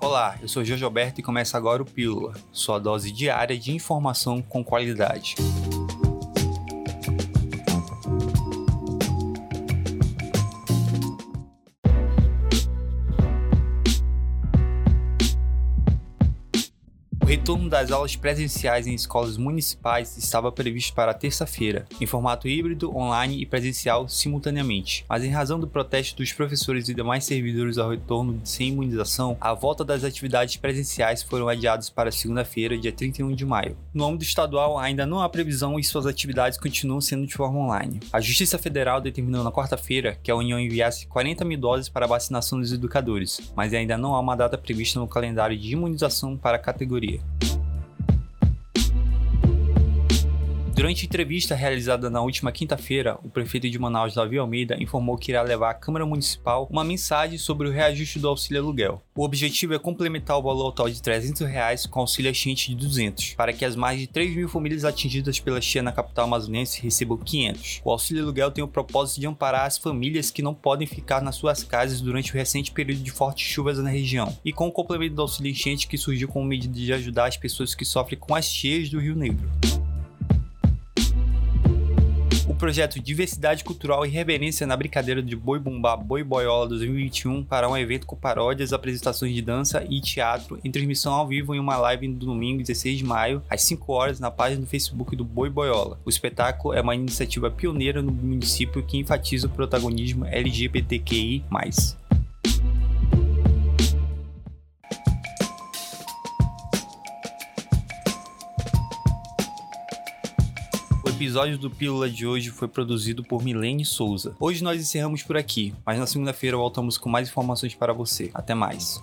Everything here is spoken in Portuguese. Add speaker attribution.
Speaker 1: Olá, eu sou Jojo Alberto e começa agora o Pílula, sua dose diária de informação com qualidade. Retorno das aulas presenciais em escolas municipais estava previsto para terça-feira, em formato híbrido, online e presencial simultaneamente. Mas em razão do protesto dos professores e demais servidores ao retorno sem imunização, a volta das atividades presenciais foram adiadas para segunda-feira, dia 31 de maio. No âmbito estadual, ainda não há previsão e suas atividades continuam sendo de forma online. A Justiça Federal determinou na quarta-feira que a União enviasse 40 mil doses para a vacinação dos educadores, mas ainda não há uma data prevista no calendário de imunização para a categoria. Durante entrevista realizada na última quinta-feira, o prefeito de Manaus, Davi Almeida, informou que irá levar à Câmara Municipal uma mensagem sobre o reajuste do auxílio aluguel. O objetivo é complementar o valor total de 300 reais com auxílio ascendente de 200, para que as mais de 3 mil famílias atingidas pela cheia na capital amazonense recebam 500. O auxílio aluguel tem o propósito de amparar as famílias que não podem ficar nas suas casas durante o recente período de fortes chuvas na região, e com o complemento do auxílio enchente que surgiu como medida de ajudar as pessoas que sofrem com as cheias do Rio Negro projeto Diversidade Cultural e Reverência na Brincadeira de Boi Bumbá Boi Boiola 2021 para um evento com paródias, apresentações de dança e teatro em transmissão ao vivo em uma live no domingo 16 de maio, às 5 horas, na página do Facebook do Boi Boiola. O espetáculo é uma iniciativa pioneira no município que enfatiza o protagonismo LGBTQI+. Episódio do Pílula de hoje foi produzido por Milene Souza. Hoje nós encerramos por aqui, mas na segunda-feira voltamos com mais informações para você. Até mais.